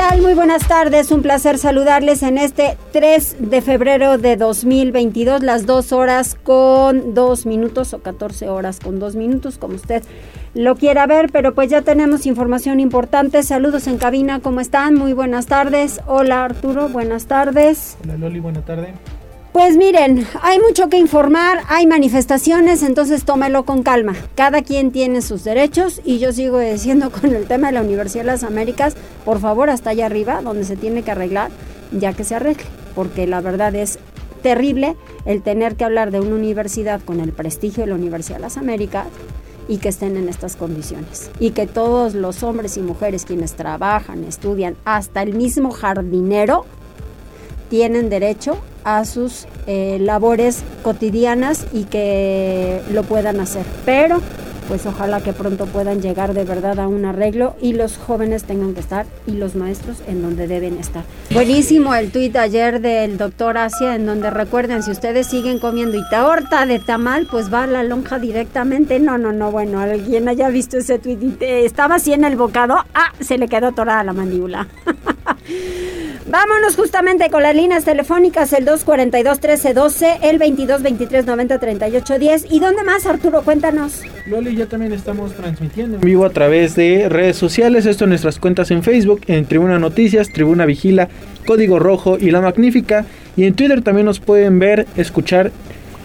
Tal? Muy buenas tardes. Un placer saludarles en este 3 de febrero de 2022, las 2 horas con 2 minutos o 14 horas con 2 minutos, como usted lo quiera ver, pero pues ya tenemos información importante. Saludos en cabina, ¿cómo están? Muy buenas tardes. Hola Arturo, buenas tardes. Hola Loli, buena tarde. Pues miren, hay mucho que informar, hay manifestaciones, entonces tómelo con calma. Cada quien tiene sus derechos y yo sigo diciendo con el tema de la Universidad de las Américas, por favor, hasta allá arriba, donde se tiene que arreglar, ya que se arregle, porque la verdad es terrible el tener que hablar de una universidad con el prestigio de la Universidad de las Américas y que estén en estas condiciones. Y que todos los hombres y mujeres quienes trabajan, estudian, hasta el mismo jardinero, tienen derecho a sus eh, labores cotidianas y que lo puedan hacer. Pero pues ojalá que pronto puedan llegar de verdad a un arreglo y los jóvenes tengan que estar y los maestros en donde deben estar. Buenísimo el tuit ayer del doctor Asia en donde recuerden si ustedes siguen comiendo y de tamal pues va a la lonja directamente. No, no, no, bueno, alguien haya visto ese tuit y estaba así en el bocado, ah, se le quedó torada la mandíbula. Vámonos justamente con las líneas telefónicas, el 242-1312, el 22-23-90-38-10. ¿Y dónde más, Arturo? Cuéntanos. Loli, ya también estamos transmitiendo en vivo a través de redes sociales. Esto en nuestras cuentas en Facebook, en Tribuna Noticias, Tribuna Vigila, Código Rojo y La Magnífica. Y en Twitter también nos pueden ver, escuchar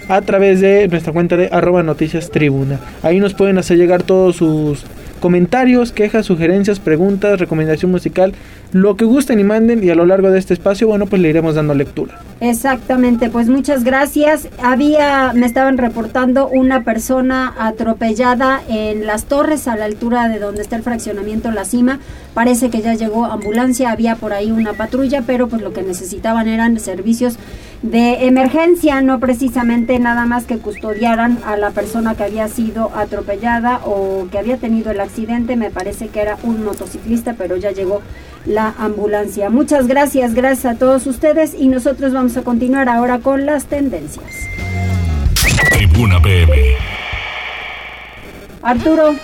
a través de nuestra cuenta de arroba noticias tribuna. Ahí nos pueden hacer llegar todos sus comentarios, quejas, sugerencias, preguntas, recomendación musical, lo que gusten y manden y a lo largo de este espacio, bueno, pues le iremos dando lectura. Exactamente, pues muchas gracias. Había, me estaban reportando una persona atropellada en las torres a la altura de donde está el fraccionamiento La Cima. Parece que ya llegó ambulancia, había por ahí una patrulla, pero pues lo que necesitaban eran servicios de emergencia, no precisamente nada más que custodiaran a la persona que había sido atropellada o que había tenido el accidente. Me parece que era un motociclista, pero ya llegó la ambulancia. Muchas gracias, gracias a todos ustedes y nosotros vamos a continuar ahora con las tendencias. Tribuna PM. Arturo.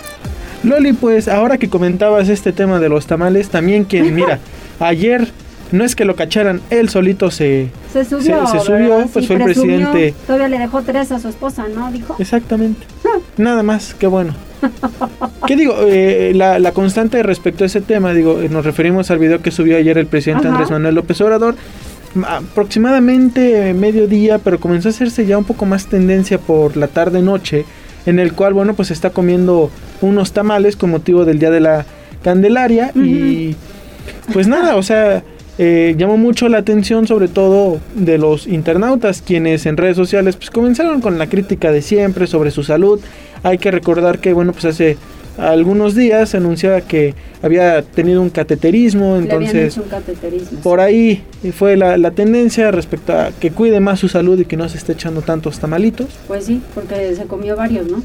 Loli, pues ahora que comentabas este tema de los tamales, también quien, mira, ayer no es que lo cacharan, él solito se, se subió, se, subió pues fue el presidente. Todavía le dejó tres a su esposa, ¿no? Dijo. Exactamente. Nada más, qué bueno. ¿Qué digo? Eh, la, constante respecto a ese tema, digo, eh, nos referimos al video que subió ayer el presidente Andrés Manuel López Obrador, aproximadamente mediodía, pero comenzó a hacerse ya un poco más tendencia por la tarde-noche, en el cual, bueno, pues está comiendo unos tamales con motivo del Día de la Candelaria y pues nada, o sea, eh, llamó mucho la atención sobre todo de los internautas quienes en redes sociales pues comenzaron con la crítica de siempre sobre su salud. Hay que recordar que bueno pues hace algunos días anunciaba que había tenido un cateterismo, entonces por ahí fue la, la, tendencia respecto a que cuide más su salud y que no se esté echando tantos tamalitos. Pues sí, porque se comió varios, ¿no?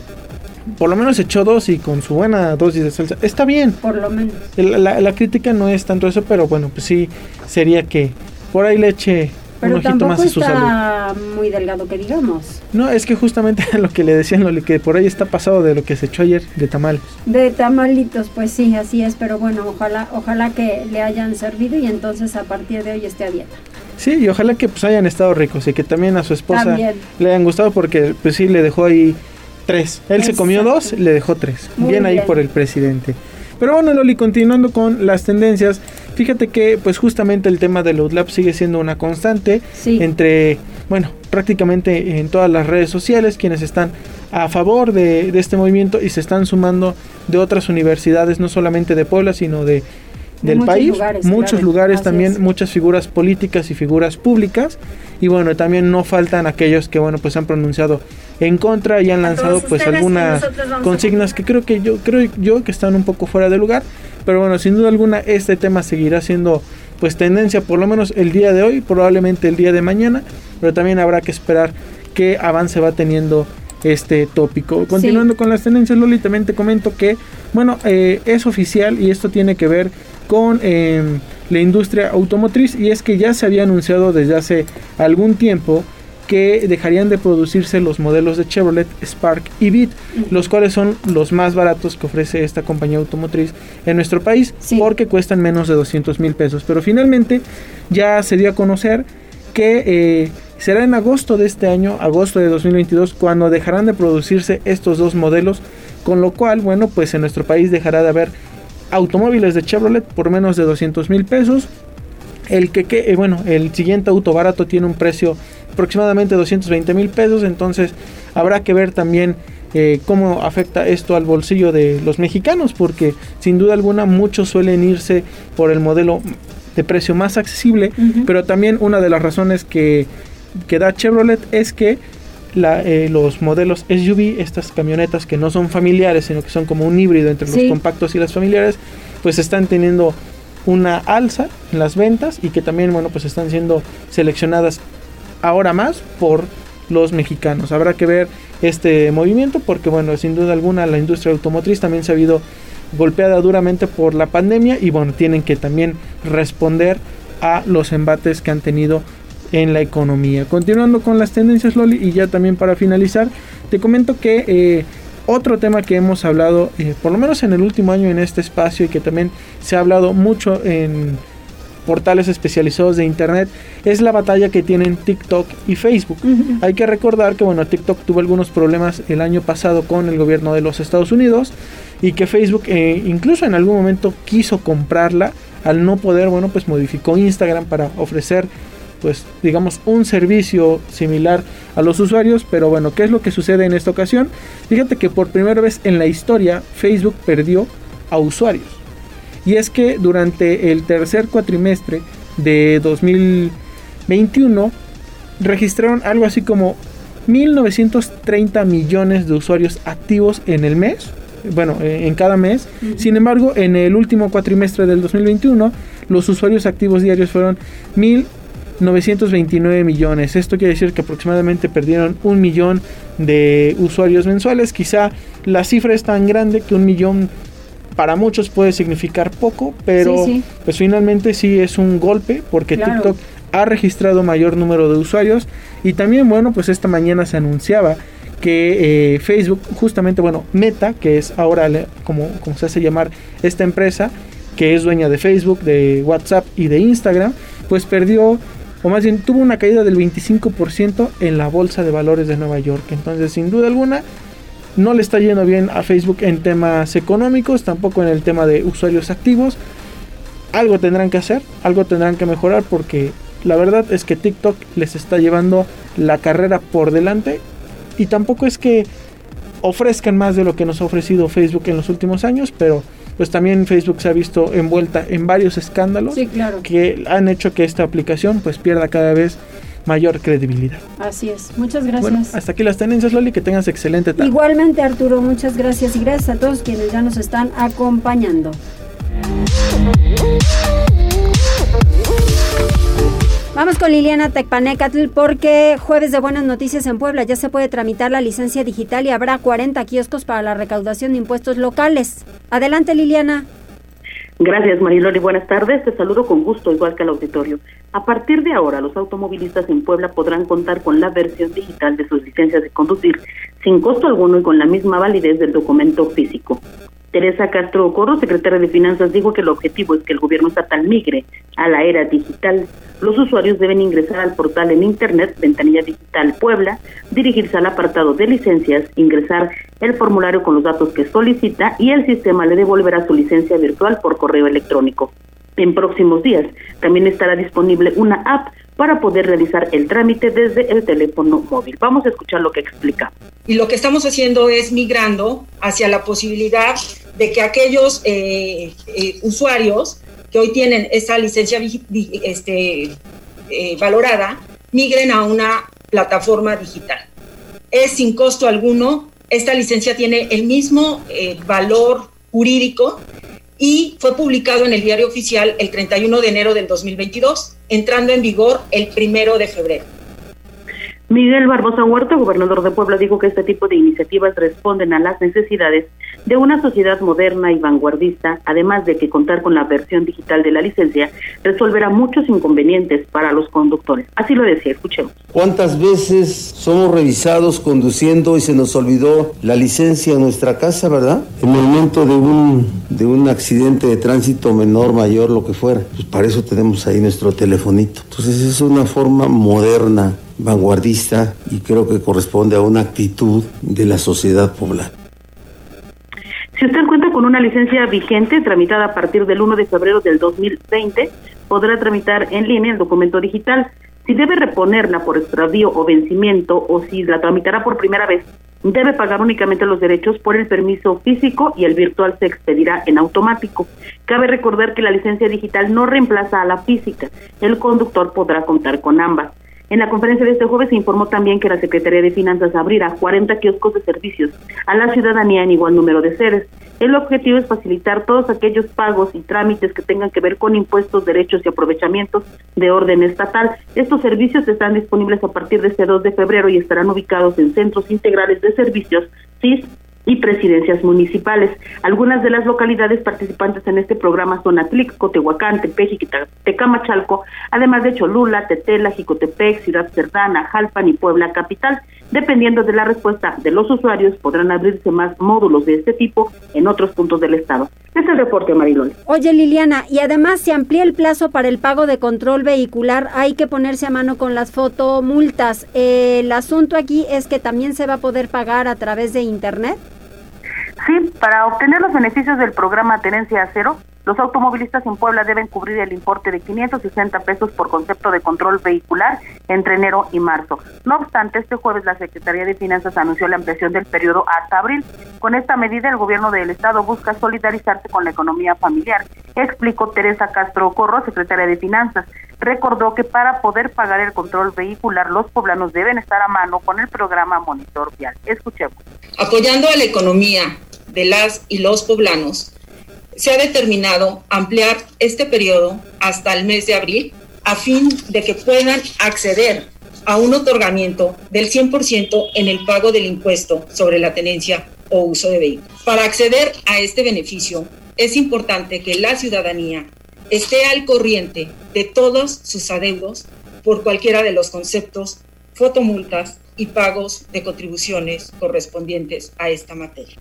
por lo menos echó dos y con su buena dosis de salsa. Está bien. Por lo menos. La, crítica no es tanto eso, pero bueno, pues sí, sería que por ahí le eche más a su está muy delgado que digamos. No, es que justamente lo que le decían, lo que por ahí está pasado de lo que se echó ayer de tamales. De tamalitos, pues sí, así es, pero bueno, ojalá, ojalá que le hayan servido y entonces a partir de hoy esté a dieta. Sí, y ojalá que pues hayan estado ricos y que también a su esposa le hayan gustado porque pues sí le dejó ahí Tres. Él se comió dos, le dejó tres. bien, ahí por el presidente. Pero bueno, Loli, continuando con las tendencias, fíjate que pues justamente el tema del UDLAP sigue siendo una constante entre, bueno, prácticamente en todas las redes sociales, quienes están a favor de, de, este movimiento y se están sumando de otras universidades, no solamente de Puebla, sino de del país, muchos lugares también, muchas figuras políticas y figuras públicas. Y bueno, también no faltan aquellos que bueno, pues han pronunciado en contra y han lanzado pues algunas consignas que creo que yo creo yo que están un poco fuera de lugar, pero bueno, sin duda alguna este tema seguirá siendo pues tendencia por lo menos el día de hoy, probablemente el día de mañana, pero también habrá que esperar qué avance va teniendo este tópico. Continuando con las tendencias, Loli, también te comento que, bueno, eh, es oficial y esto tiene que ver con em, la industria automotriz y es que ya se había anunciado desde hace algún tiempo que dejarían de producirse los modelos de Chevrolet Spark y Beat, los cuales son los más baratos que ofrece esta compañía automotriz en nuestro país, porque cuestan menos de 200 mil pesos. Pero finalmente ya se dio a conocer que eh, será en agosto de este año, agosto de 2022, cuando dejarán de producirse estos dos modelos, con lo cual, bueno, pues en nuestro país dejará de haber automóviles de Chevrolet por menos de 200 mil pesos. El que, que eh, bueno, el siguiente auto barato tiene un precio aproximadamente 220 mil pesos, entonces habrá que ver también eh, cómo afecta esto al bolsillo de los mexicanos, porque sin duda alguna muchos suelen irse por el modelo de precio más accesible, pero también una de las razones que, que da Chevrolet es que la, eh, los modelos SUV, estas camionetas que no son familiares, sino que son como un híbrido entre los compactos y las familiares, pues están teniendo una alza en las ventas y que también, bueno, pues están siendo seleccionadas ahora más por los mexicanos. Habrá que ver este movimiento porque, bueno, sin duda alguna la industria automotriz también se ha habido golpeada duramente por la pandemia y bueno, tienen que también responder a los embates que han tenido en la economía. Continuando con las tendencias, Loli, y ya también para finalizar, te comento que eh, otro tema que hemos hablado, eh, por lo menos en el último año en este espacio y que también se ha hablado mucho en portales especializados de internet es la batalla que tienen TikTok y Facebook. Hay que recordar que bueno, TikTok tuvo algunos problemas el año pasado con el gobierno de los Estados Unidos y que Facebook eh, incluso en algún momento quiso comprarla al no poder, bueno, pues modificó Instagram para ofrecer pues digamos un servicio similar a los usuarios, pero bueno, ¿qué es lo que sucede en esta ocasión? Fíjate que por primera vez en la historia Facebook perdió a usuarios. Y es que durante el tercer cuatrimestre de 2021 registraron algo así como 1.930 millones de usuarios activos en el mes, bueno, eh, en cada mes. Sin embargo, en el último cuatrimestre del 2021, los usuarios activos diarios fueron 1.929 millones. Esto quiere decir que aproximadamente perdieron un millón de usuarios mensuales. Quizá la cifra es tan grande que un millón para muchos puede significar poco, pero pues finalmente sí es un golpe porque TikTok ha registrado mayor número de usuarios y también bueno pues esta mañana se anunciaba que eh, Facebook justamente bueno Meta que es ahora como, como se hace llamar esta empresa que es dueña de Facebook, de WhatsApp y de Instagram pues perdió o más bien tuvo una caída del 25% en la bolsa de valores de Nueva York entonces sin duda alguna no le está yendo bien a Facebook en temas económicos, tampoco en el tema de usuarios activos. Algo tendrán que hacer, algo tendrán que mejorar porque la verdad es que TikTok les está llevando la carrera por delante y tampoco es que ofrezcan más de lo que nos ha ofrecido Facebook en los últimos años, pero pues también Facebook se ha visto envuelta en varios escándalos que han hecho que esta aplicación pues pierda cada vez mayor credibilidad. Así es. Muchas gracias. hasta aquí las tendencias, Loli. Que tengas excelente tarde. Igualmente, Arturo, muchas gracias y gracias a todos quienes ya nos están acompañando. Vamos con Liliana Tecpanecatl porque jueves de buenas noticias en Puebla ya se puede tramitar la licencia digital y habrá 40 kioscos para la recaudación de impuestos locales. Adelante Liliana. Gracias, Marilori. Buenas tardes. Te saludo con gusto, igual que al auditorio. A partir de ahora, los automovilistas en Puebla podrán contar con la versión digital de sus licencias de conducir sin costo alguno y con la misma validez del documento físico. Teresa Castro Corro, secretaria de Finanzas, dijo que el objetivo es que el gobierno estatal migre a la era digital. Los usuarios deben ingresar al portal en Internet Ventanilla Digital Puebla, dirigirse al apartado de licencias, ingresar el formulario con los datos que solicita y el sistema le devolverá su licencia virtual por correo electrónico. En próximos días también estará disponible una app para poder realizar el trámite desde el teléfono móvil. Vamos a escuchar lo que explica. Y lo que estamos haciendo es migrando hacia la posibilidad de que aquellos eh, eh, usuarios que hoy tienen esa licencia este, eh, valorada migren a una plataforma digital. Es sin costo alguno, esta licencia tiene el mismo valor jurídico y fue publicado en el diario oficial el 31 de enero del 2022, entrando en vigor el primero de febrero. Miguel Barbosa Huerta, gobernador de Puebla, dijo que este tipo de iniciativas responden a las necesidades de una sociedad moderna y vanguardista, además de que contar con la versión digital de la licencia resolverá muchos inconvenientes para los conductores. Así lo decía, escuchemos. ¿Cuántas veces somos revisados conduciendo y se nos olvidó la licencia en nuestra casa, verdad? En el momento de un, de un accidente de tránsito menor, mayor, lo que fuera. Pues para eso tenemos ahí nuestro telefonito. Entonces es una forma moderna vanguardista y creo que corresponde a una actitud de la sociedad poblana. Si usted cuenta con una licencia vigente tramitada a partir del 1 de febrero del 2020, podrá tramitar en línea el documento digital. Si debe reponerla por extravío o vencimiento o si la tramitará por primera vez, debe pagar únicamente los derechos por el permiso físico y el virtual se expedirá en automático. Cabe recordar que la licencia digital no reemplaza a la física. El conductor podrá contar con ambas. En la conferencia de este jueves se informó también que la Secretaría de Finanzas abrirá 40 kioscos de servicios a la ciudadanía en igual número de sedes. El objetivo es facilitar todos aquellos pagos y trámites que tengan que ver con impuestos, derechos y aprovechamientos de orden estatal. Estos servicios están disponibles a partir de este 2 de febrero y estarán ubicados en centros integrales de servicios CIS y presidencias municipales. Algunas de las localidades participantes en este programa son Atlixco, Tehuacán, Tepeji, Tecamachalco, además de Cholula, Tetela, Jicotepec, Ciudad Cerdana, Jalpan y Puebla Capital. Dependiendo de la respuesta de los usuarios, podrán abrirse más módulos de este tipo en otros puntos del estado. Este es el reporte, Marilón. Oye, Liliana, y además se amplía el plazo para el pago de control vehicular. Hay que ponerse a mano con las fotomultas. el asunto aquí es que también se va a poder pagar a través de Internet. Sí, para obtener los beneficios del programa Tenencia Cero, los automovilistas en Puebla deben cubrir el importe de 560 pesos por concepto de control vehicular entre enero y marzo. No obstante, este jueves la Secretaría de Finanzas anunció la ampliación del periodo hasta abril. Con esta medida, el gobierno del Estado busca solidarizarse con la economía familiar, explicó Teresa Castro Corro, secretaria de Finanzas. Recordó que para poder pagar el control vehicular, los poblanos deben estar a mano con el programa Monitor Vial. Escuchemos. Apoyando a la economía de las y los poblanos, se ha determinado ampliar este periodo hasta el mes de abril a fin de que puedan acceder a un otorgamiento del 100% en el pago del impuesto sobre la tenencia o uso de vehículos. Para acceder a este beneficio, es importante que la ciudadanía esté al corriente de todos sus adeudos por cualquiera de los conceptos, fotomultas y pagos de contribuciones correspondientes a esta materia.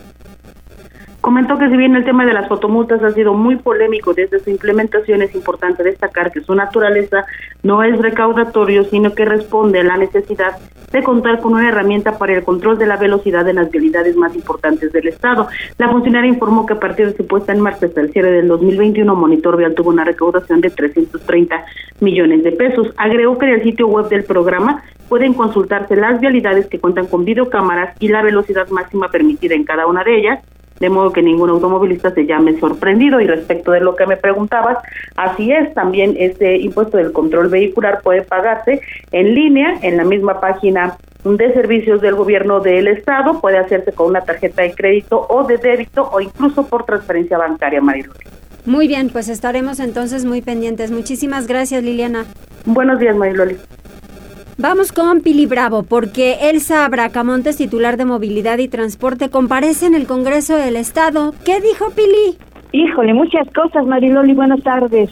Comentó que si bien el tema de las fotomultas ha sido muy polémico desde su implementación, es importante destacar que su naturaleza no es recaudatorio, sino que responde a la necesidad de contar con una herramienta para el control de la velocidad en las vialidades más importantes del Estado. La funcionaria informó que a partir de su puesta en marcha hasta el cierre del 2021, Monitor Vial tuvo una recaudación de 330 millones de pesos. Agregó que en el sitio web del programa pueden consultarse las vialidades que cuentan con videocámaras y la velocidad máxima permitida en cada una de ellas, de modo que ningún automovilista se llame sorprendido. Y respecto de lo que me preguntabas, así es, también este impuesto del control vehicular puede pagarse en línea en la misma página de servicios del gobierno del estado, puede hacerse con una tarjeta de crédito o de débito o incluso por transferencia bancaria, Mariloli. Muy bien, pues estaremos entonces muy pendientes. Muchísimas gracias, Liliana. Buenos días, Mariloli. Vamos con Pili Bravo, porque Elsa Bracamontes, titular de Movilidad y Transporte, comparece en el Congreso del Estado. ¿Qué dijo Pili? Híjole, muchas cosas, Mariloli, buenas tardes.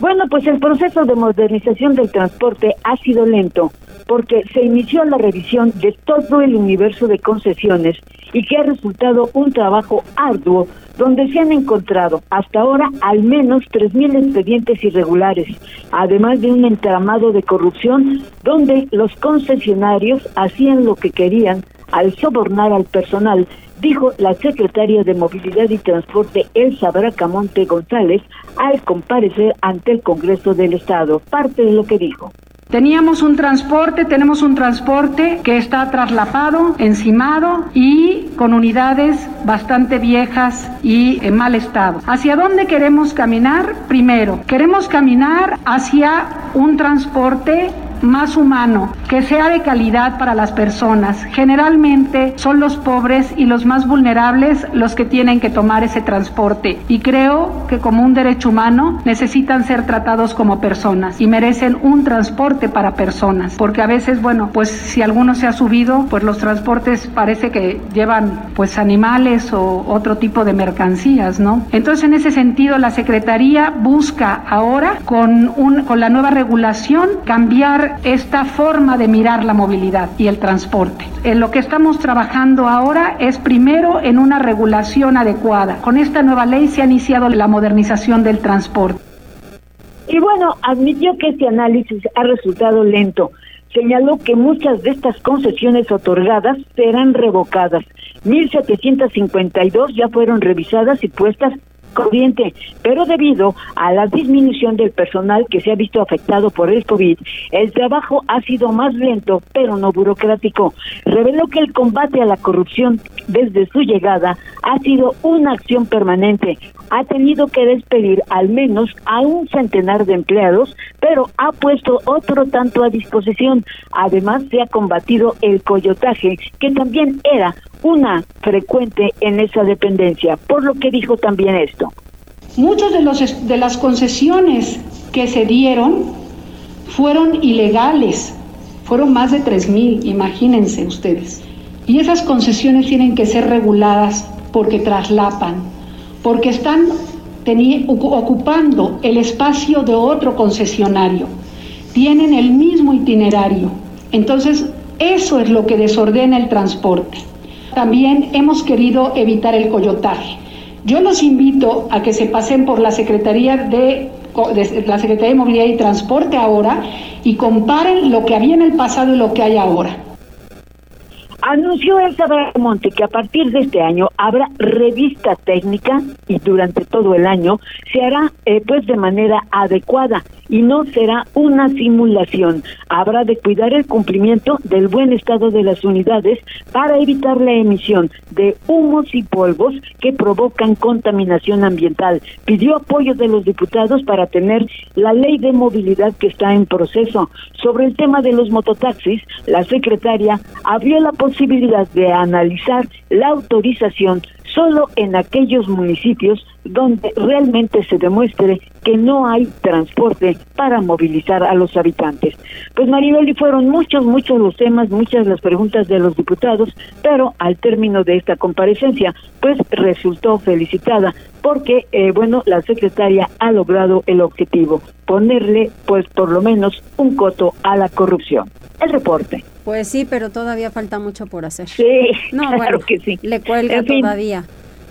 Bueno, pues el proceso de modernización del transporte ha sido lento porque se inició la revisión de todo el universo de concesiones y que ha resultado un trabajo arduo donde se han encontrado hasta ahora al menos 3.000 expedientes irregulares, además de un entramado de corrupción donde los concesionarios hacían lo que querían al sobornar al personal, dijo la secretaria de Movilidad y Transporte Elsa Bracamonte González al comparecer ante el Congreso del Estado. Parte de lo que dijo. Teníamos un transporte, tenemos un transporte que está traslapado, encimado y con unidades bastante viejas y en mal estado. ¿Hacia dónde queremos caminar? Primero, queremos caminar hacia un transporte más humano, que sea de calidad para las personas. Generalmente son los pobres y los más vulnerables los que tienen que tomar ese transporte y creo que como un derecho humano necesitan ser tratados como personas y merecen un transporte para personas, porque a veces, bueno, pues si alguno se ha subido, pues los transportes parece que llevan pues animales o otro tipo de mercancías, ¿no? Entonces, en ese sentido, la Secretaría busca ahora con, un, con la nueva regulación cambiar esta forma de mirar la movilidad y el transporte. En lo que estamos trabajando ahora es primero en una regulación adecuada. Con esta nueva ley se ha iniciado la modernización del transporte. Y bueno, admitió que este análisis ha resultado lento. Señaló que muchas de estas concesiones otorgadas serán revocadas. 1.752 ya fueron revisadas y puestas corriente, pero debido a la disminución del personal que se ha visto afectado por el COVID, el trabajo ha sido más lento, pero no burocrático. Reveló que el combate a la corrupción desde su llegada ha sido una acción permanente. Ha tenido que despedir al menos a un centenar de empleados, pero ha puesto otro tanto a disposición. Además, se ha combatido el coyotaje, que también era una frecuente en esa dependencia, por lo que dijo también esto. Muchos de, de las concesiones que se dieron fueron ilegales, fueron más de 3.000, imagínense ustedes. Y esas concesiones tienen que ser reguladas porque traslapan, porque están ocupando el espacio de otro concesionario, tienen el mismo itinerario. Entonces, eso es lo que desordena el transporte. También hemos querido evitar el coyotaje. Yo los invito a que se pasen por la Secretaría de, la Secretaría de Movilidad y Transporte ahora y comparen lo que había en el pasado y lo que hay ahora. Anunció Elsa Monte que a partir de este año habrá revista técnica y durante todo el año se hará eh, pues de manera adecuada y no será una simulación. Habrá de cuidar el cumplimiento del buen estado de las unidades para evitar la emisión de humos y polvos que provocan contaminación ambiental. Pidió apoyo de los diputados para tener la ley de movilidad que está en proceso. Sobre el tema de los mototaxis, la secretaria abrió la posibilidad de analizar la autorización solo en aquellos municipios donde realmente se demuestre que no hay transporte para movilizar a los habitantes. Pues Maribel, fueron muchos, muchos los temas, muchas las preguntas de los diputados, pero al término de esta comparecencia, pues resultó felicitada porque, eh, bueno, la secretaria ha logrado el objetivo, ponerle, pues por lo menos, un coto a la corrupción. El reporte. Pues sí, pero todavía falta mucho por hacer. Sí, no, claro que sí. Le cuelga todavía.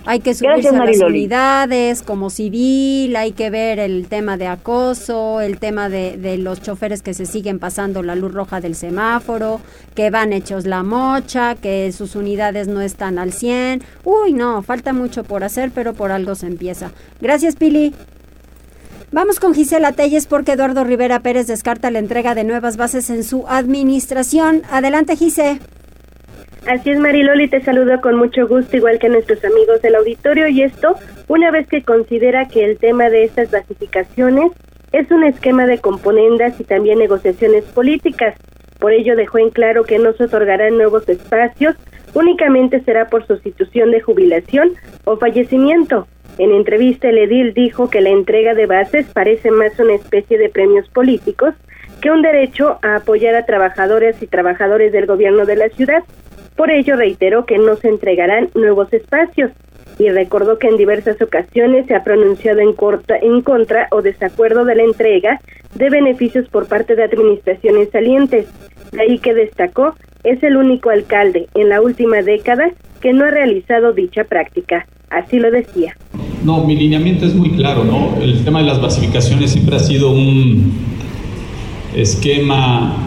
Hay que subirse a las unidades como civil, hay que ver el tema de acoso, el tema de, de, los choferes que se siguen pasando la luz roja del semáforo, que van hechos la mocha, que sus unidades no están al 100. Uy, no, falta mucho por hacer, pero por algo se empieza. Gracias, Pili. Vamos con Gisela Telles porque Eduardo Rivera Pérez descarta la entrega de nuevas bases en su administración. Adelante, Gise. Así es, Mariloli, te saludo con mucho gusto, igual que nuestros amigos del auditorio, y esto una vez que considera que el tema de estas basificaciones es un esquema de componendas y también negociaciones políticas. Por ello dejó en claro que no se otorgarán nuevos espacios, únicamente será por sustitución de jubilación o fallecimiento. En entrevista, el edil dijo que la entrega de bases parece más una especie de premios políticos que un derecho a apoyar a trabajadoras y trabajadores del gobierno de la ciudad. Por ello, reiteró que no se entregarán nuevos espacios y recordó que en diversas ocasiones se ha pronunciado en, contra o desacuerdo de la entrega de beneficios por parte de administraciones salientes. De ahí que destacó, es el único alcalde en la última década que no ha realizado dicha práctica. Así lo decía. No, mi lineamiento es muy claro, ¿no? El tema de las basificaciones siempre ha sido un esquema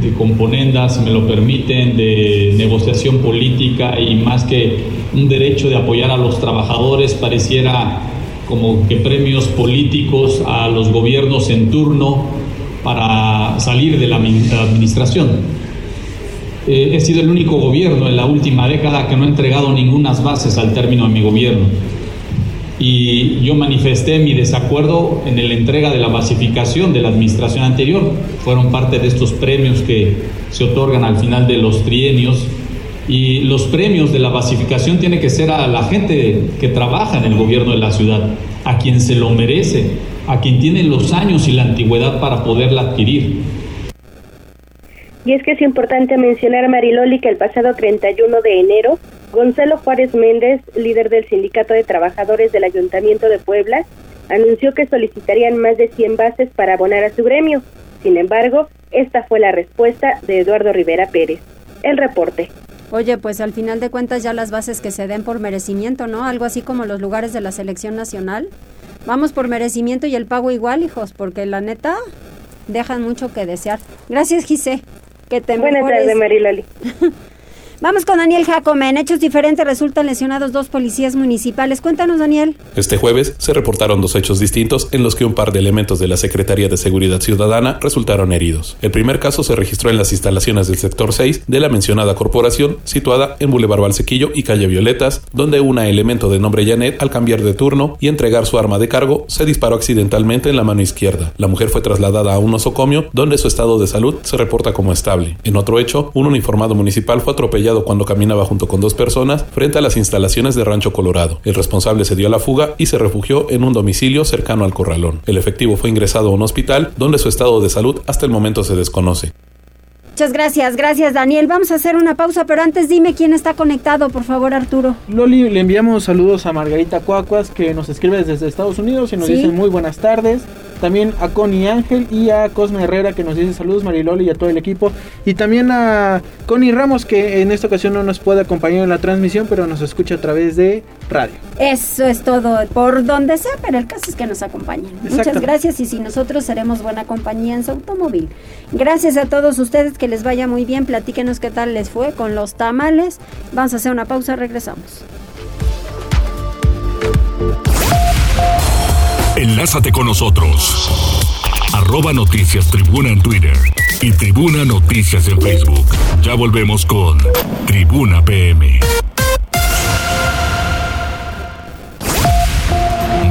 de componendas, si me lo permiten, de negociación política y más que un derecho de apoyar a los trabajadores, pareciera como que premios políticos a los gobiernos en turno para salir de la administración. Eh, he sido el único gobierno en la última década que no ha entregado ninguna bases al término de mi gobierno. Y yo manifesté mi desacuerdo en la entrega de la basificación de la administración anterior. Fueron parte de estos premios que se otorgan al final de los trienios y los premios de la basificación tiene que ser a la gente que trabaja en el gobierno de la ciudad, a quien se lo merece, a quien tiene los años y la antigüedad para poderla adquirir. Y es que es importante mencionar, Mariloli, que el pasado 31 de enero, Gonzalo Juárez Méndez, líder del Sindicato de Trabajadores del Ayuntamiento de Puebla, anunció que solicitarían más de 100 bases para abonar a su gremio. Sin embargo, esta fue la respuesta de Eduardo Rivera Pérez. El reporte. Oye, pues al final de cuentas ya las bases que se den por merecimiento, ¿no? Algo así como los lugares de la selección nacional. Vamos por merecimiento y el pago igual, hijos, porque la neta dejan mucho que desear. Gracias, Gise. Que te Buenas tardes, Mariloli. Vamos con Daniel Jacome. En hechos diferentes resultan lesionados dos policías municipales. Cuéntanos, Daniel. Este jueves se reportaron dos hechos distintos en los que un par de elementos de la Secretaría de Seguridad Ciudadana resultaron heridos. El primer caso se registró en las instalaciones del sector 6 de la mencionada corporación, situada en Boulevard Valsequillo y Calle Violetas, donde una elemento de nombre Janet, al cambiar de turno y entregar su arma de cargo, se disparó accidentalmente en la mano izquierda. La mujer fue trasladada a un nosocomio, donde su estado de salud se reporta como estable. En otro hecho, un uniformado municipal fue atropellado cuando caminaba junto con dos personas frente a las instalaciones de Rancho Colorado. El responsable se dio a la fuga y se refugió en un domicilio cercano al corralón. El efectivo fue ingresado a un hospital donde su estado de salud hasta el momento se desconoce. Muchas gracias, gracias Daniel. Vamos a hacer una pausa, pero antes dime quién está conectado, por favor Arturo. Loli, le enviamos saludos a Margarita Cuacuas que nos escribe desde Estados Unidos y nos dice muy buenas tardes. También a Connie Ángel y a Cosme Herrera que nos dice saludos Mariloli y a todo el equipo. Y también a Connie Ramos que en esta ocasión no nos puede acompañar en la transmisión, pero nos escucha a través de radio. Eso es todo, por donde sea, pero el caso es que nos acompañen. Muchas gracias y si nosotros seremos buena compañía en su automóvil. Gracias a todos ustedes, que les vaya muy bien, platíquenos qué tal les fue con los tamales. Vamos a hacer una pausa, regresamos. Enlázate con nosotros. Arroba Noticias Tribuna en Twitter y Tribuna Noticias en Facebook. Ya volvemos con Tribuna PM.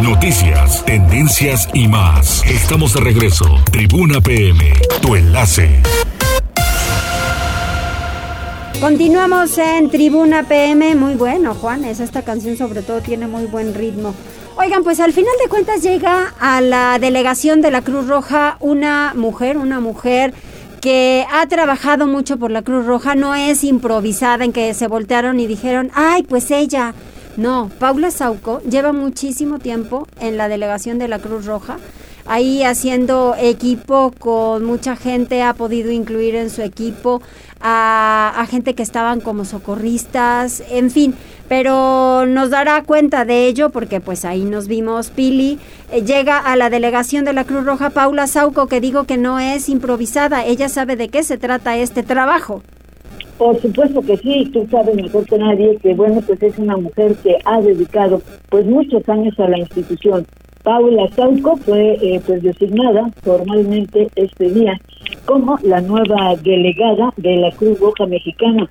Noticias, tendencias y más. Estamos de regreso. Tribuna PM, tu enlace. Continuamos en Tribuna PM. Muy bueno, Juan. esta canción sobre todo tiene muy buen ritmo. Oigan, pues al final de cuentas llega a la delegación de la Cruz Roja una mujer, una mujer que ha trabajado mucho por la Cruz Roja, no es improvisada en que se voltearon y dijeron, ay, pues ella. No, Paula Sauco lleva muchísimo tiempo en la delegación de la Cruz Roja ahí haciendo equipo con mucha gente, ha podido incluir en su equipo a, gente que estaban como socorristas, en fin, pero nos dará cuenta de ello porque pues ahí nos vimos Pili, eh, llega a la delegación de la Cruz Roja Paula Sauco que digo que no es improvisada, ella sabe de qué se trata este trabajo. Por supuesto que sí, tú sabes mejor que nadie que bueno, pues es una mujer que ha dedicado pues muchos años a la institución. Paula Sauco fue eh, pues designada formalmente este día como la nueva delegada de la Cruz Roja Mexicana,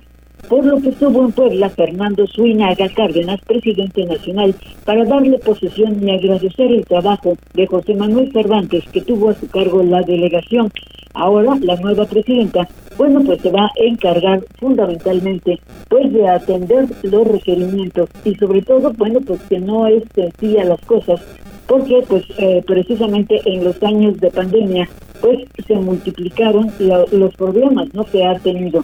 por lo que estuvo en Puebla Fernando Suinaga Cárdenas, presidente nacional, para darle posesión y agradecer el trabajo de José Manuel Cervantes, que tuvo a su cargo la delegación. Ahora, la nueva presidenta, bueno, pues se va a encargar fundamentalmente, pues, de atender los requerimientos y sobre todo, bueno, pues que no es sencilla las cosas, porque pues eh, precisamente en los años de pandemia pues se multiplicaron los problemas no que ha tenido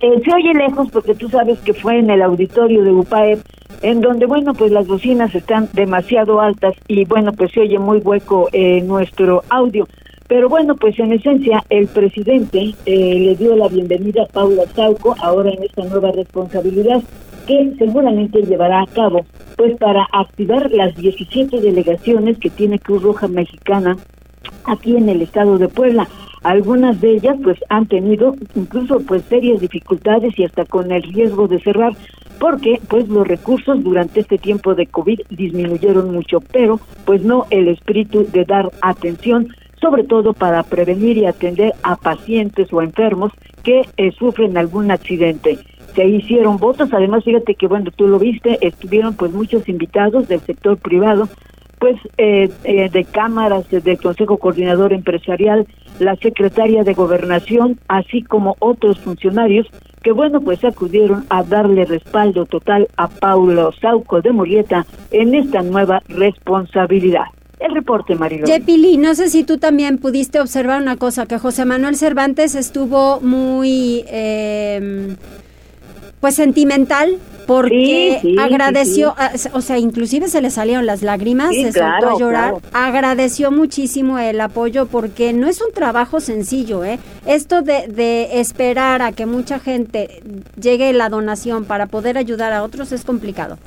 eh, se oye lejos porque tú sabes que fue en el auditorio de UPAEP en donde, bueno, pues las bocinas están demasiado altas y, bueno, pues se oye muy hueco eh, nuestro audio. Pero bueno, pues en esencia el presidente eh, le dio la bienvenida a Paula Sauco ahora en esta nueva responsabilidad que seguramente llevará a cabo pues para activar las 17 delegaciones que tiene Cruz Roja Mexicana aquí en el estado de Puebla. Algunas de ellas pues han tenido incluso pues serias dificultades y hasta con el riesgo de cerrar porque pues los recursos durante este tiempo de COVID disminuyeron mucho, pero pues no el espíritu de dar atención sobre todo para prevenir y atender a pacientes o enfermos que eh, sufren algún accidente. Se hicieron votos, además fíjate que bueno, tú lo viste, estuvieron pues muchos invitados del sector privado, pues eh, eh, de cámaras del Consejo Coordinador Empresarial, la secretaria de Gobernación, así como otros funcionarios que bueno, pues acudieron a darle respaldo total a Paulo Sauco de Murieta en esta nueva responsabilidad. El reporte, Marilón. Yepili, no sé si tú también pudiste observar una cosa, que José Manuel Cervantes estuvo muy, eh, pues sentimental porque agradeció, o sea, inclusive se le salieron las lágrimas, se soltó a llorar, agradeció muchísimo el apoyo porque no es un trabajo sencillo, ¿eh? Esto de, de esperar a que mucha gente llegue la donación para poder ayudar a otros es complicado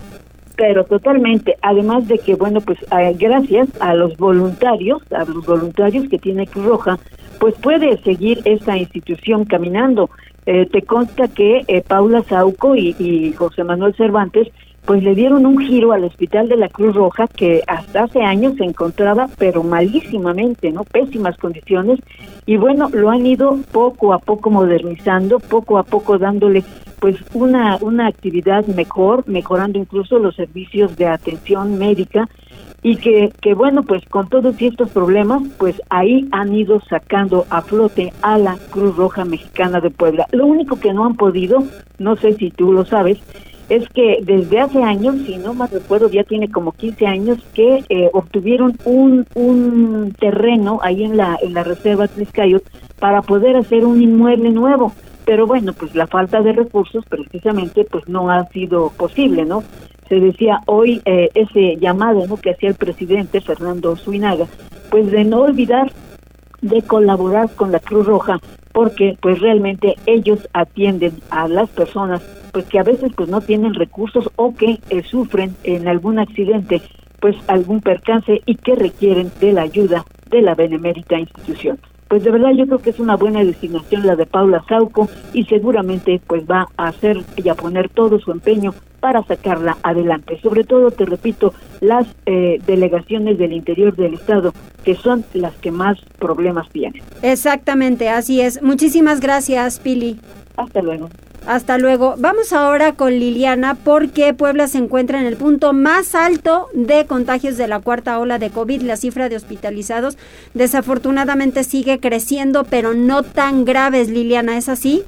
pero totalmente. Además de que, bueno, pues eh, gracias a los voluntarios, a los voluntarios que tiene Cruz Roja, pues puede seguir esta institución caminando. Eh, te consta que eh, Paula Sauco y, José Manuel Cervantes pues le dieron un giro al hospital de la Cruz Roja que hasta hace años se encontraba pero malísimamente, ¿no? Pésimas condiciones y bueno, lo han ido poco a poco modernizando, poco a poco dándole pues una una actividad mejor, mejorando incluso los servicios de atención médica y que, que bueno, pues con todos estos problemas, pues ahí han ido sacando a flote a la Cruz Roja Mexicana de Puebla. Lo único que no han podido, no sé si tú lo sabes, es que desde hace años, si no más recuerdo, ya tiene como 15 años que eh, obtuvieron un, un terreno ahí en la, en la reserva Tliscayot para poder hacer un inmueble nuevo. Pero bueno, pues la falta de recursos precisamente pues no ha sido posible, ¿no? se decía hoy eh, ese llamado ¿no? que hacía el presidente Fernando Suinaga, pues de no olvidar de colaborar con la Cruz Roja porque pues realmente ellos atienden a las personas pues que a veces pues no tienen recursos o que eh, sufren en algún accidente pues algún percance y que requieren de la ayuda de la benemérita institución pues de verdad yo creo que es una buena designación la de Paula Sauco y seguramente pues va a hacer y a poner todo su empeño para sacarla adelante. Sobre todo, te repito, las eh, delegaciones del interior del Estado, que son las que más problemas tienen. Exactamente, así es. Muchísimas gracias, Pili. Hasta luego. Hasta luego. Vamos ahora con Liliana porque Puebla se encuentra en el punto más alto de contagios de la cuarta ola de COVID. La cifra de hospitalizados desafortunadamente sigue creciendo, pero no tan graves, Liliana. ¿Es así?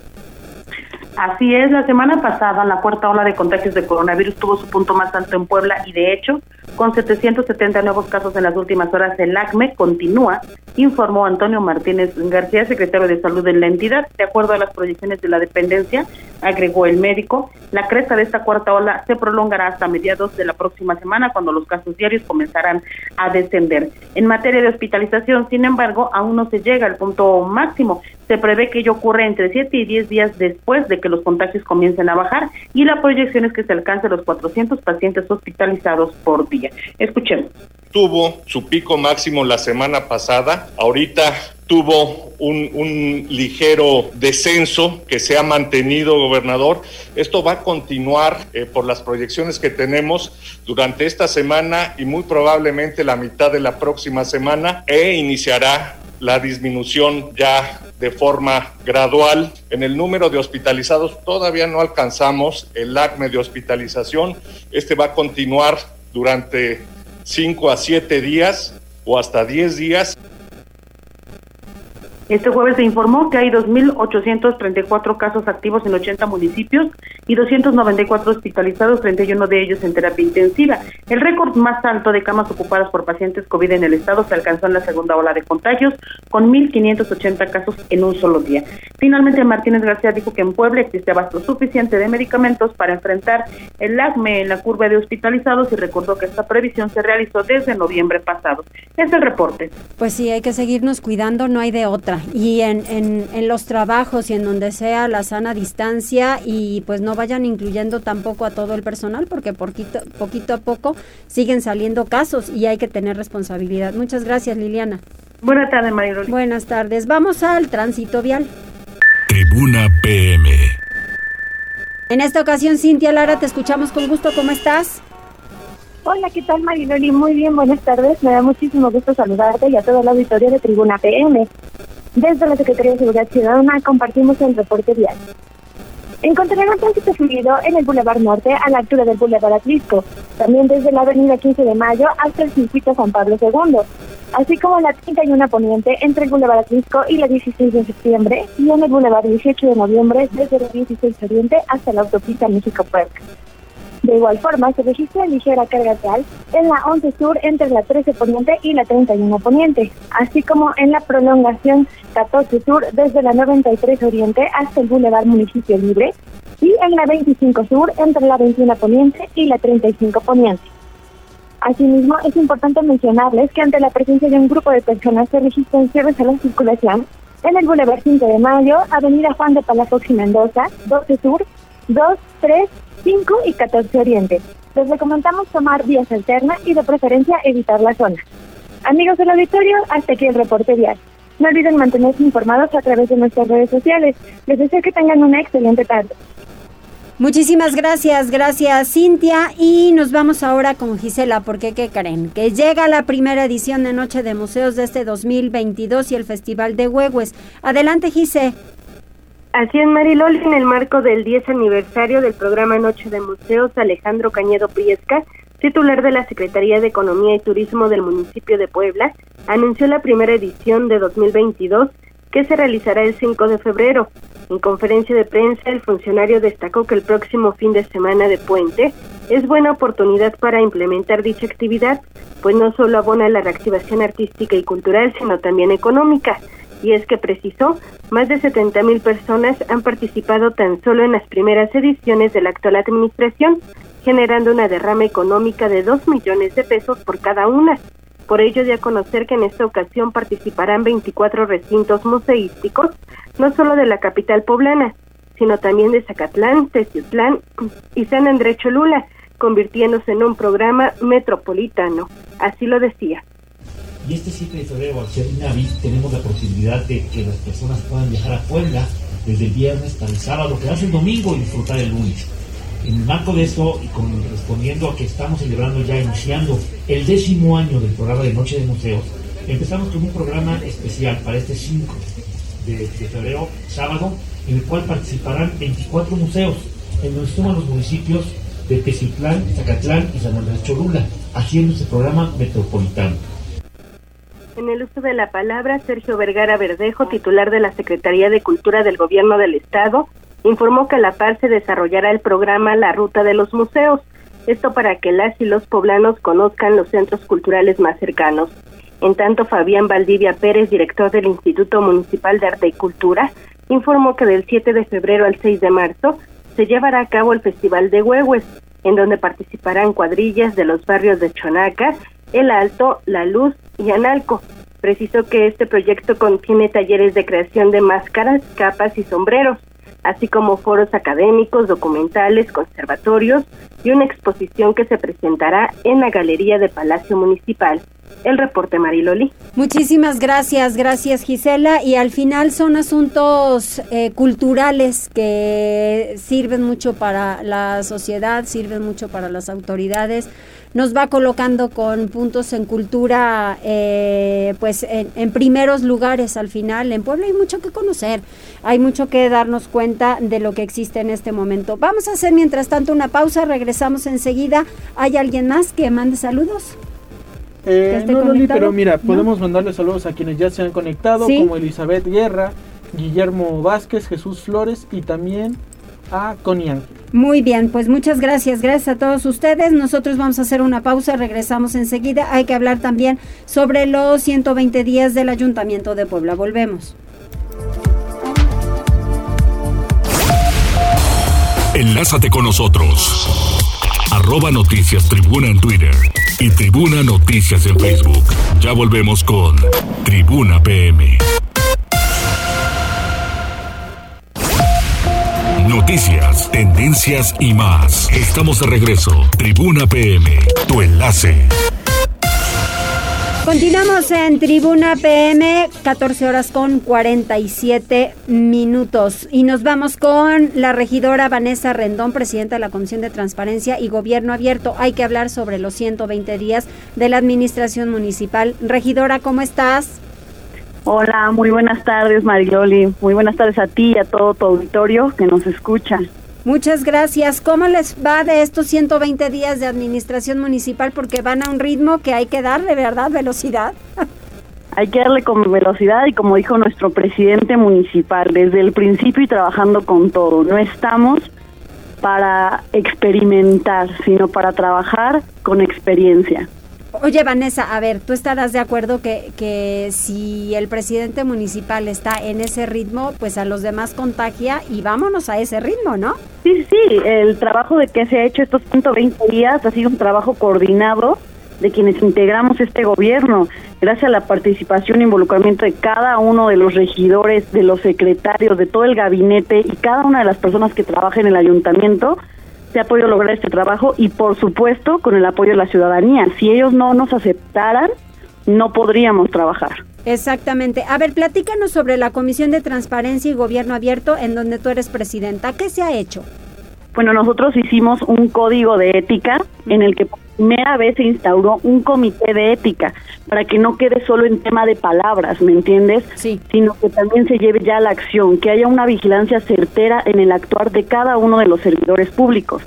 Así es, la semana pasada la cuarta ola de contagios de coronavirus tuvo su punto más alto en Puebla y de hecho, con 770 nuevos casos en las últimas horas, el ACME continúa, informó Antonio Martínez García, secretario de Salud de la entidad. De acuerdo a las proyecciones de la dependencia, agregó el médico, la cresta de esta cuarta ola se prolongará hasta mediados de la próxima semana, cuando los casos diarios comenzarán a descender. En materia de hospitalización, sin embargo, aún no se llega al punto máximo. Se prevé que ello ocurra entre 7 y 10 días después de que los contagios comiencen a bajar y la proyección es que se alcance los 400 pacientes hospitalizados por día. Escuchemos. Tuvo su pico máximo la semana pasada, ahorita tuvo un, ligero descenso que se ha mantenido, gobernador. Esto va a continuar eh, por las proyecciones que tenemos durante esta semana y muy probablemente la mitad de la próxima semana e iniciará la disminución ya de forma gradual. En el número de hospitalizados todavía no alcanzamos el ACME de hospitalización. Este va a continuar durante 5 a 7 días o hasta 10 días. Este jueves se informó que hay 2.834 casos activos en 80 municipios y 294 hospitalizados, 31 de ellos en terapia intensiva. El récord más alto de camas ocupadas por pacientes COVID en el estado se alcanzó en la segunda ola de contagios, con 1.580 casos en un solo día. Finalmente, Martínez García dijo que en Puebla existe abasto suficiente de medicamentos para enfrentar el ACME en la curva de hospitalizados y recordó que esta previsión se realizó desde noviembre pasado. Es el reporte. Pues sí, hay que seguirnos cuidando, no hay de otra. Y en, en, los trabajos y en donde sea la sana distancia y pues no vayan incluyendo tampoco a todo el personal porque poquito, poquito a poco siguen saliendo casos y hay que tener responsabilidad. Muchas gracias Liliana. Buenas tardes María Buenas tardes. Vamos al tránsito vial. Tribuna PM. En esta ocasión, Cintia Lara, te escuchamos con gusto. ¿Cómo estás? Hola, ¿qué tal Mariloli? Muy bien, buenas tardes. Me da muchísimo gusto saludarte y a todo el auditorio de Tribuna PM. Desde la Secretaría de Seguridad Ciudadana compartimos el reporte vial. Encontrarán tránsito fluido en el Boulevard Norte a la altura del Boulevard Atlisco, también desde la avenida 15 de Mayo hasta el circuito San Pablo II, así como la 31 Poniente entre el Boulevard Atlisco y la 16 de septiembre y en el Boulevard 18 de noviembre desde la 16 Oriente hasta la autopista México-Puerto. De igual forma, se registra ligera carga real en la 11 Sur entre la 13 Poniente y la 31 Poniente, así como en la prolongación 14 Sur desde la 93 Oriente hasta el Boulevard Municipio Libre y en la 25 Sur entre la 21 Poniente y la 35 Poniente. Asimismo, es importante mencionarles que ante la presencia de un grupo de personas se registran cierres a la circulación en el Boulevard 5 de Mayo, Avenida Juan de Palafox y Mendoza, 12 Sur, 2, 3, 5 y 14 Oriente. Les recomendamos tomar vías alternas y de preferencia evitar la zona. Amigos del auditorio, hasta aquí el reporte diario. No olviden mantenerse informados a través de nuestras redes sociales. Les deseo que tengan una excelente tarde. Muchísimas gracias, gracias Cintia. Y nos vamos ahora con Gisela, porque ¿qué creen? Que llega la primera edición de Noche de Museos de este 2022 y el Festival de Huehues. Adelante, Gise. Así es, Marilol, en el marco del 10 aniversario del programa Noche de Museos, Alejandro Cañedo Priesca, titular de la Secretaría de Economía y Turismo del municipio de Puebla, anunció la primera edición de 2022 que se realizará el 5 de febrero. En conferencia de prensa, el funcionario destacó que el próximo fin de semana de puente es buena oportunidad para implementar dicha actividad, pues no solo abona la reactivación artística y cultural, sino también económica. Y es que precisó, más de 70 mil personas han participado tan solo en las primeras ediciones de la actual administración, generando una derrama económica de 2 millones de pesos por cada una. Por ello, de a conocer que en esta ocasión participarán 24 recintos museísticos, no solo de la capital poblana, sino también de Zacatlán, Teciutlán y San Andrés Cholula, convirtiéndose en un programa metropolitano. Así lo decía. Y este 7 de febrero, al ser Navi, tenemos la posibilidad de que las personas puedan viajar a Puebla desde el viernes hasta el sábado, quedarse el domingo y disfrutar el lunes. En el marco de esto, y con, respondiendo a que estamos celebrando ya, iniciando el décimo año del programa de Noche de Museos, empezamos con un programa especial para este 5 de, febrero, sábado, en el cual participarán 24 museos, en donde suman los municipios de Teciutlán, Zacatlán y San Andrés Cholula, haciendo este programa metropolitano. En el uso de la palabra, Sergio Vergara Verdejo, titular de la Secretaría de Cultura del Gobierno del Estado, informó que a la par se desarrollará el programa La Ruta de los Museos, esto para que las y los poblanos conozcan los centros culturales más cercanos. En tanto, Fabián Valdivia Pérez, director del Instituto Municipal de Arte y Cultura, informó que del 7 de febrero al 6 de marzo se llevará a cabo el Festival de Huehues, en donde participarán cuadrillas de los barrios de Chonaca, El Alto, La Luz y Analco. Precisó que este proyecto contiene talleres de creación de máscaras, capas y sombreros así como foros académicos, documentales, conservatorios y una exposición que se presentará en la Galería de Palacio Municipal. El reporte Mariloli. Muchísimas gracias, gracias Gisela. Y al final son asuntos eh, culturales que sirven mucho para la sociedad, sirven mucho para las autoridades nos va colocando con puntos en cultura, eh, pues en, primeros lugares al final. En Puebla hay mucho que conocer, hay mucho que darnos cuenta de lo que existe en este momento. Vamos a hacer mientras tanto una pausa, regresamos enseguida. ¿Hay alguien más que mande saludos? Eh, no, Loli, pero mira, podemos mandarle saludos a quienes ya se han conectado, como Elizabeth Guerra, Guillermo Vázquez, Jesús Flores y también a Connie muy bien, pues muchas gracias, gracias a todos ustedes. Nosotros vamos a hacer una pausa, regresamos enseguida. Hay que hablar también sobre los 120 días del Ayuntamiento de Puebla. Volvemos. Enlázate con nosotros. Arroba Noticias Tribuna en Twitter y Tribuna Noticias en Facebook. Ya volvemos con Tribuna PM. Noticias, tendencias y más. Estamos de regreso. Tribuna PM, tu enlace. Continuamos en Tribuna PM, 14 horas con 47 minutos. Y nos vamos con la regidora Vanessa Rendón, presidenta de la Comisión de Transparencia y Gobierno Abierto. Hay que hablar sobre los 120 días de la Administración Municipal. Regidora, ¿cómo estás? Hola, muy buenas tardes, Marioli. Muy buenas tardes a ti y a todo tu auditorio que nos escucha. Muchas gracias. ¿Cómo les va de estos 120 días de administración municipal? Porque van a un ritmo que hay que darle, ¿verdad? Velocidad. hay que darle con velocidad y como dijo nuestro presidente municipal, desde el principio y trabajando con todo. No estamos para experimentar, sino para trabajar con experiencia. Oye, Vanessa, a ver, tú estarás de acuerdo que, que si el presidente municipal está en ese ritmo, pues a los demás contagia y vámonos a ese ritmo, ¿no? Sí, sí, el trabajo de que se ha hecho estos 120 días ha sido un trabajo coordinado de quienes integramos este gobierno, gracias a la participación e involucramiento de cada uno de los regidores, de los secretarios, de todo el gabinete y cada una de las personas que trabajan en el ayuntamiento, se ha podido lograr este trabajo y por supuesto con el apoyo de la ciudadanía. Si ellos no nos aceptaran, no podríamos trabajar. Exactamente. A ver, platícanos sobre la Comisión de Transparencia y Gobierno Abierto en donde tú eres presidenta. ¿Qué se ha hecho? Bueno, nosotros hicimos un código de ética en el que por primera vez se instauró un comité de ética para que no quede solo en tema de palabras, ¿me entiendes? Sí. Sino que también se lleve ya a la acción, que haya una vigilancia certera en el actuar de cada uno de los servidores públicos.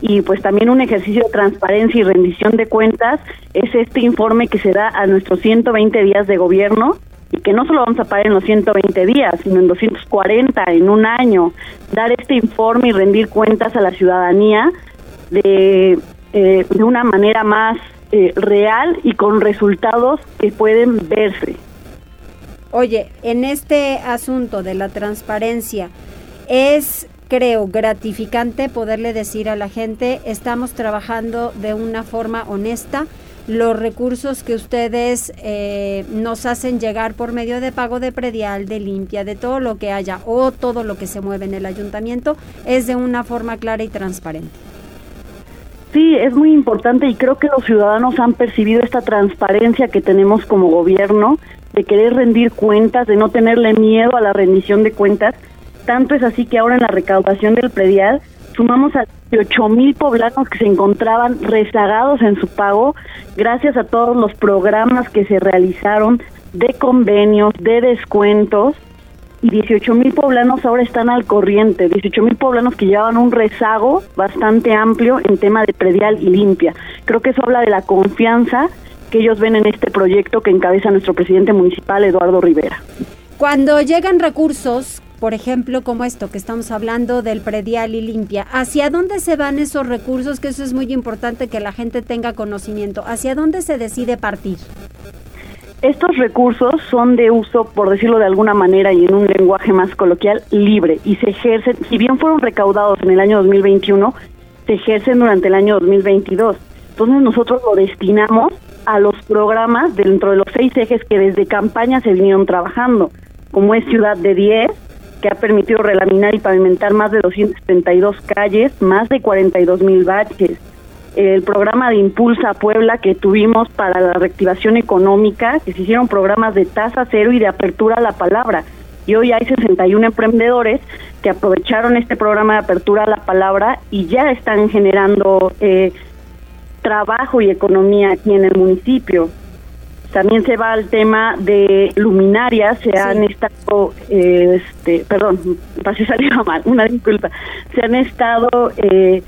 Y pues también un ejercicio de transparencia y rendición de cuentas es este informe que se da a nuestros 120 días de gobierno y que no solo vamos a pagar en los 120 días, sino en 240, en un año, dar este informe y rendir cuentas a la ciudadanía de, eh, de una manera más eh, real y con resultados que pueden verse. Oye, en este asunto de la transparencia, es, creo, gratificante poderle decir a la gente, estamos trabajando de una forma honesta, los recursos que ustedes eh, nos hacen llegar por medio de pago de predial, de limpia, de todo lo que haya o todo lo que se mueve en el ayuntamiento, es de una forma clara y transparente. Sí, es muy importante y creo que los ciudadanos han percibido esta transparencia que tenemos como gobierno, de querer rendir cuentas, de no tenerle miedo a la rendición de cuentas. Tanto es así que ahora en la recaudación del predial sumamos a 18 mil poblanos que se encontraban rezagados en su pago gracias a todos los programas que se realizaron de convenios, de descuentos y 18 mil poblanos ahora están al corriente, 18 mil poblanos que llevaban un rezago bastante amplio en tema de predial y limpia. Creo que eso habla de la confianza que ellos ven en este proyecto que encabeza nuestro presidente municipal, Eduardo Rivera. Cuando llegan recursos, por ejemplo, como esto que estamos hablando del predial y limpia, ¿hacia dónde se van esos recursos? Que eso es muy importante que la gente tenga conocimiento. ¿Hacia dónde se decide partir? Estos recursos son de uso, por decirlo de alguna manera y en un lenguaje más coloquial, libre y se ejercen, si bien fueron recaudados en el año 2021, se ejercen durante el año 2022. Entonces nosotros lo destinamos a los programas dentro de los seis ejes que desde campaña se vinieron trabajando, como es Ciudad de 10, que ha permitido relaminar y pavimentar más de 232 calles, más de 42 mil baches, el programa de Impulsa Puebla que tuvimos para la reactivación económica, que se hicieron programas de tasa cero y de apertura a la palabra. Y hoy hay 61 emprendedores que aprovecharon este programa de apertura a la palabra y ya están generando eh, trabajo y economía aquí en el municipio. También se va al tema de luminarias, se han estado, eh, este, perdón, pasé salió mal, una disculpa, se han estado eh,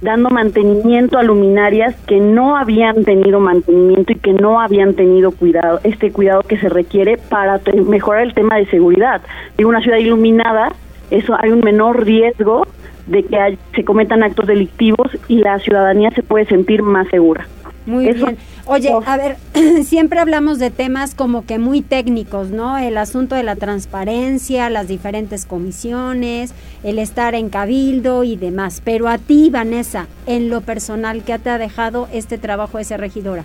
dando mantenimiento a luminarias que no habían tenido mantenimiento y que no habían tenido cuidado, este cuidado que se requiere para mejorar el tema de seguridad. En una ciudad iluminada, eso hay un menor riesgo de que se cometan actos delictivos y la ciudadanía se puede sentir más segura. Muy bien. Oye, a ver, siempre hablamos de temas como que muy técnicos, ¿no? El asunto de la transparencia, las diferentes comisiones, el estar en cabildo y demás. Pero a ti, Vanessa, en lo personal, ¿qué te ha dejado este trabajo de ser regidora?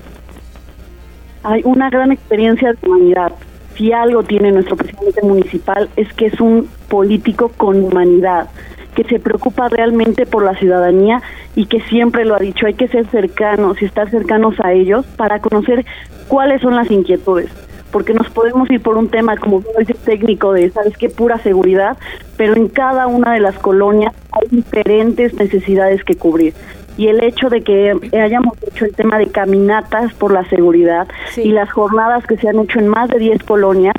Hay una gran experiencia de humanidad. Si algo tiene nuestro presidente municipal es que es un político con humanidad que se preocupa realmente por la ciudadanía y que siempre lo ha dicho, hay que ser cercanos y estar cercanos a ellos para conocer cuáles son las inquietudes porque nos podemos ir por un tema, como dice técnico, de, ¿sabes qué? Pura seguridad, pero en cada una de las colonias hay diferentes necesidades que cubrir. Y el hecho de que hayamos hecho el tema de caminatas por la seguridad y las jornadas que se han hecho en más de 10 colonias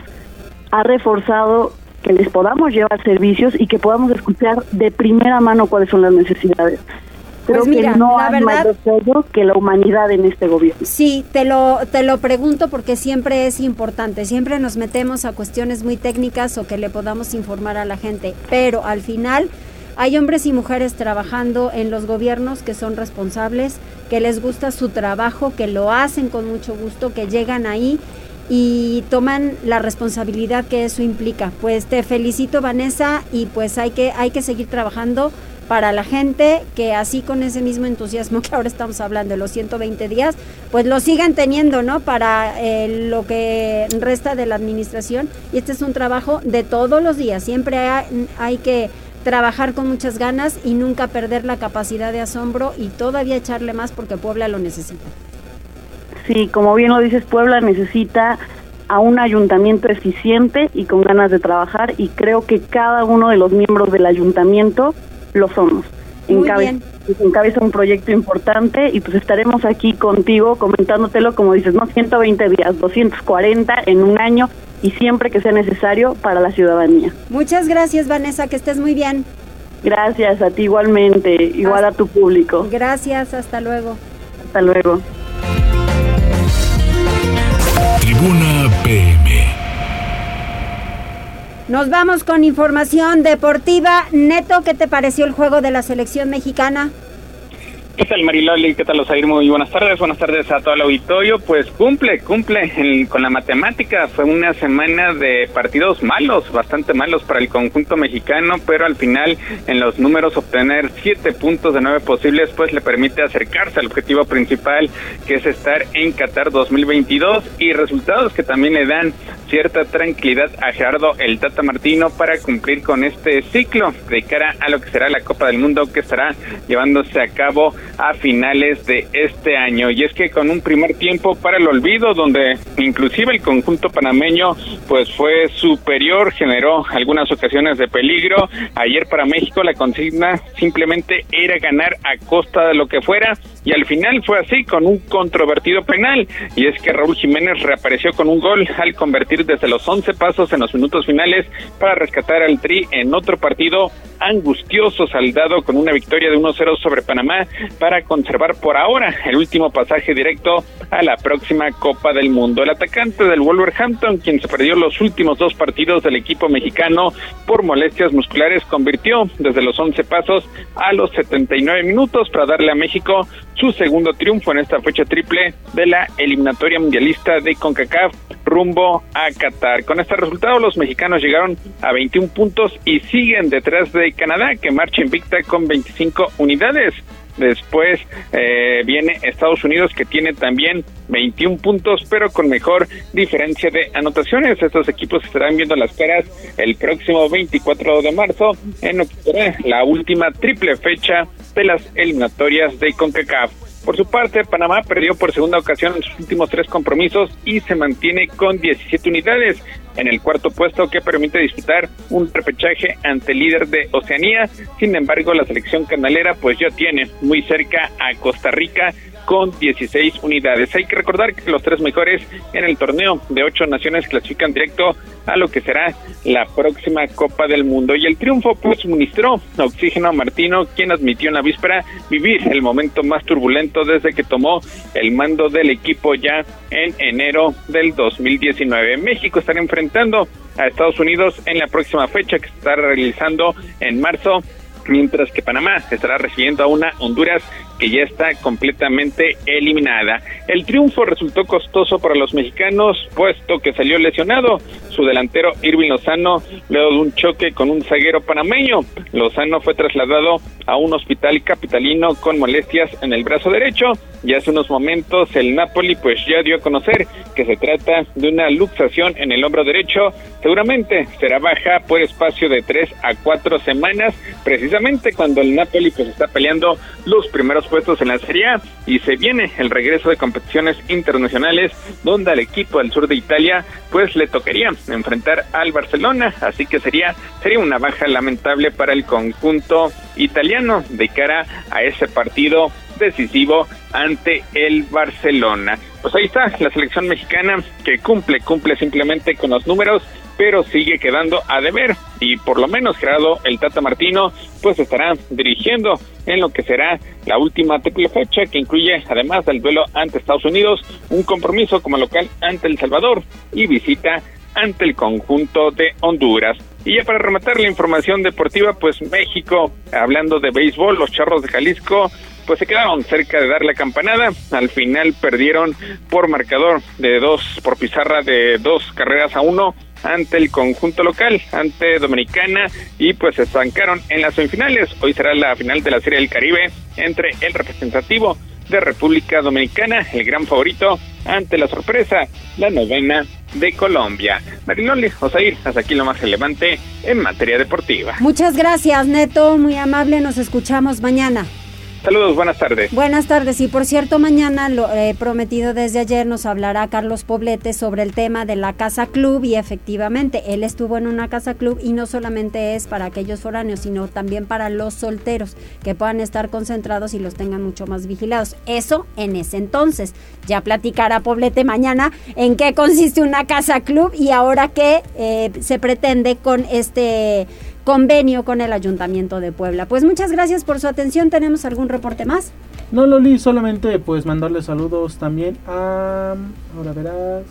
ha reforzado que les podamos llevar servicios y que podamos escuchar de primera mano cuáles son las necesidades. Creo pues que no la hay verdad, más que la humanidad en este gobierno. Sí, te lo, te lo pregunto porque siempre es importante, siempre nos metemos a cuestiones muy técnicas o que le podamos informar a la gente, pero al final hay hombres y mujeres trabajando en los gobiernos que son responsables, que les gusta su trabajo, que lo hacen con mucho gusto, que llegan ahí y toman la responsabilidad que eso implica. Pues te felicito Vanessa y pues hay que, hay que seguir trabajando para la gente que así con ese mismo entusiasmo que ahora estamos hablando de los 120 días, pues lo sigan teniendo, ¿no? Para eh, lo que resta de la administración. Y este es un trabajo de todos los días. Siempre hay, que trabajar con muchas ganas y nunca perder la capacidad de asombro y todavía echarle más porque Puebla lo necesita. Sí, como bien lo dices, Puebla necesita a un ayuntamiento eficiente y con ganas de trabajar y creo que cada uno de los miembros del ayuntamiento lo somos. Encabeza, un proyecto importante y pues estaremos aquí contigo comentándotelo, como dices, no 120 días, 240 en un año y siempre que sea necesario para la ciudadanía. Muchas gracias, Vanessa, que estés muy bien. Gracias a ti igualmente, igual a tu público. Gracias, hasta luego. Hasta luego. Tribuna PM. Nos vamos con información deportiva. Neto, ¿qué te pareció el juego de la selección mexicana? ¿Qué tal Mariloli? ¿Qué tal Osair? Muy buenas tardes, buenas tardes a todo el auditorio. Pues cumple, cumple con la matemática. Fue una semana de partidos malos, bastante malos para el conjunto mexicano, pero al final en los números obtener siete puntos de nueve posibles pues le permite acercarse al objetivo principal que es estar en Qatar 2022 y resultados que también le dan cierta tranquilidad a Gerardo el Tata Martino para cumplir con este ciclo de cara a lo que será la Copa del Mundo que estará llevándose a cabo a finales de este año. Y es que con un primer tiempo para el olvido, donde inclusive el conjunto panameño pues fue superior, generó algunas ocasiones de peligro. Ayer para México la consigna simplemente era ganar a costa de lo que fuera y al final fue así con un controvertido penal. Y es que Raúl Jiménez reapareció con un gol al convertir desde los 11 pasos en los minutos finales para rescatar al Tri en otro partido angustioso saldado con una victoria de 1-0 sobre Panamá para conservar por ahora el último pasaje directo a la próxima Copa del Mundo. El atacante del Wolverhampton, quien se perdió los últimos dos partidos del equipo mexicano por molestias musculares, convirtió desde los 11 pasos a los 79 minutos para darle a México su segundo triunfo en esta fecha triple de la eliminatoria mundialista de CONCACAF rumbo a Qatar. Con este resultado los mexicanos llegaron a 21 puntos y siguen detrás de Canadá que marcha invicta con 25 unidades. Después eh, viene Estados Unidos que tiene también 21 puntos, pero con mejor diferencia de anotaciones. Estos equipos estarán viendo las caras el próximo 24 de marzo en octubre, la última triple fecha de las eliminatorias de CONCACAF. Por su parte, Panamá perdió por segunda ocasión en sus últimos tres compromisos y se mantiene con 17 unidades en el cuarto puesto que permite disputar un repechaje ante el líder de Oceanía. Sin embargo, la selección canalera pues ya tiene muy cerca a Costa Rica con 16 unidades. Hay que recordar que los tres mejores en el torneo de ocho naciones clasifican directo a lo que será la próxima Copa del Mundo. Y el triunfo pues suministró oxígeno a Martino, quien admitió en la víspera vivir el momento más turbulento desde que tomó el mando del equipo ya en enero del 2019. México estará enfrentando a Estados Unidos en la próxima fecha que se estará realizando en marzo mientras que Panamá estará recibiendo a una Honduras que ya está completamente eliminada. El triunfo resultó costoso para los mexicanos, puesto que salió lesionado su delantero Irving Lozano luego de un choque con un zaguero panameño. Lozano fue trasladado a un hospital capitalino con molestias en el brazo derecho y hace unos momentos el Napoli pues ya dio a conocer que se trata de una luxación en el hombro derecho. Seguramente será baja por espacio de tres a cuatro semanas, precisamente cuando el Napoli pues está peleando los primeros puestos en la Serie y se viene el regreso de competiciones internacionales donde al equipo del sur de Italia pues le tocaría enfrentar al Barcelona, así que sería sería una baja lamentable para el conjunto italiano de cara a ese partido decisivo ante el Barcelona. Pues ahí está la selección mexicana que cumple, cumple simplemente con los números, pero sigue quedando a deber y por lo menos Gerardo el Tata Martino pues estará dirigiendo en lo que será la última triple fecha que incluye además del duelo ante Estados Unidos un compromiso como local ante El Salvador y visita ante el conjunto de Honduras. Y ya para rematar la información deportiva, pues México, hablando de béisbol, los Charros de Jalisco pues se quedaron cerca de dar la campanada. Al final perdieron por marcador de dos, por pizarra de dos carreras a uno ante el conjunto local, ante Dominicana, y pues se estancaron en las semifinales. Hoy será la final de la Serie del Caribe entre el representativo de República Dominicana, el gran favorito, ante la sorpresa, la novena de Colombia. Marinoli, Osair, hasta aquí lo más relevante en materia deportiva. Muchas gracias, Neto, muy amable, nos escuchamos mañana. Saludos, buenas tardes. Buenas tardes. Y por cierto, mañana lo he prometido desde ayer nos hablará Carlos Poblete sobre el tema de la Casa Club y efectivamente él estuvo en una Casa Club y no solamente es para aquellos foráneos, sino también para los solteros que puedan estar concentrados y los tengan mucho más vigilados. Eso en ese entonces. Ya platicará Poblete mañana en qué consiste una Casa Club y ahora qué eh, se pretende con este convenio con el Ayuntamiento de Puebla. Pues muchas gracias por su atención. ¿Tenemos algún reporte más? No, Loli, solamente pues mandarle saludos también a... Ahora verás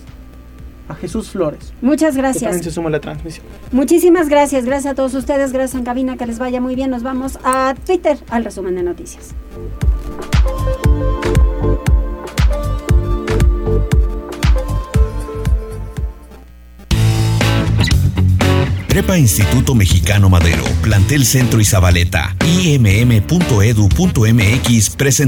a Jesús Flores. Muchas gracias. Que también se suma la transmisión. Muchísimas gracias, gracias a todos ustedes, gracias en cabina, que les vaya muy bien. Nos vamos a Twitter al resumen de noticias. Prepa Instituto Mexicano Madero, Plantel Centro y imm.edu.mx presentó